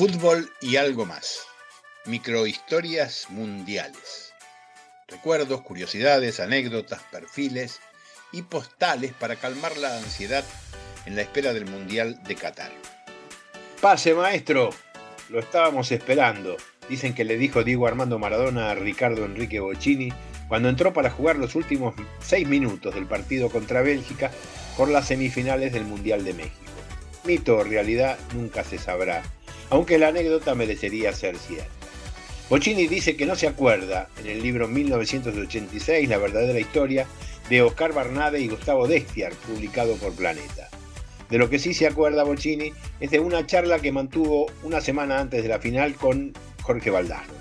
Fútbol y algo más. Microhistorias mundiales. Recuerdos, curiosidades, anécdotas, perfiles y postales para calmar la ansiedad en la espera del Mundial de Qatar. Pase, maestro. Lo estábamos esperando. Dicen que le dijo Diego Armando Maradona a Ricardo Enrique Bocini cuando entró para jugar los últimos seis minutos del partido contra Bélgica por las semifinales del Mundial de México. Mito o realidad nunca se sabrá, aunque la anécdota merecería ser cierta. Bocini dice que no se acuerda en el libro 1986, La verdadera historia, de Oscar Barnade y Gustavo Destiar, publicado por Planeta. De lo que sí se acuerda Bocini es de una charla que mantuvo una semana antes de la final con Jorge Valdano.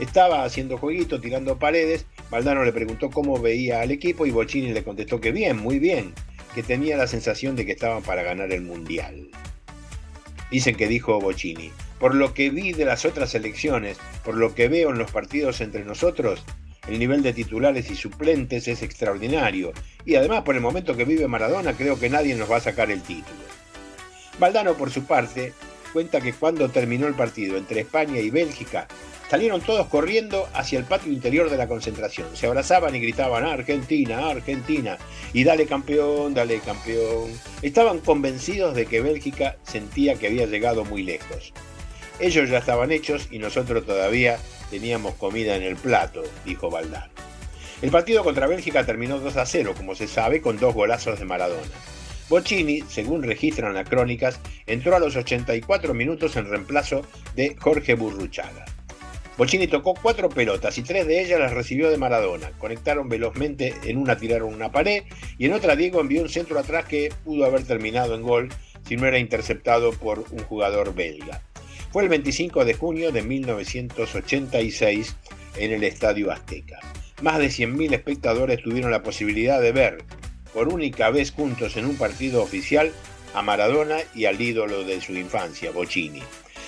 Estaba haciendo jueguito, tirando paredes, Valdano le preguntó cómo veía al equipo y Bocini le contestó que bien, muy bien, que tenía la sensación de que estaban para ganar el Mundial. Dicen que dijo Bocini, por lo que vi de las otras elecciones, por lo que veo en los partidos entre nosotros, el nivel de titulares y suplentes es extraordinario. Y además, por el momento que vive Maradona, creo que nadie nos va a sacar el título. Valdano, por su parte, cuenta que cuando terminó el partido entre España y Bélgica, salieron todos corriendo hacia el patio interior de la concentración. Se abrazaban y gritaban Argentina, Argentina, y dale campeón, dale campeón. Estaban convencidos de que Bélgica sentía que había llegado muy lejos. Ellos ya estaban hechos y nosotros todavía teníamos comida en el plato, dijo Valdano. El partido contra Bélgica terminó 2 a 0, como se sabe, con dos golazos de Maradona. Bocini, según registran las crónicas, entró a los 84 minutos en reemplazo de Jorge Burruchaga. Bocini tocó cuatro pelotas y tres de ellas las recibió de Maradona. Conectaron velozmente, en una tiraron una pared y en otra Diego envió un centro atrás que pudo haber terminado en gol si no era interceptado por un jugador belga. Fue el 25 de junio de 1986 en el Estadio Azteca. Más de 100.000 espectadores tuvieron la posibilidad de ver por única vez juntos en un partido oficial a Maradona y al ídolo de su infancia, Bocini.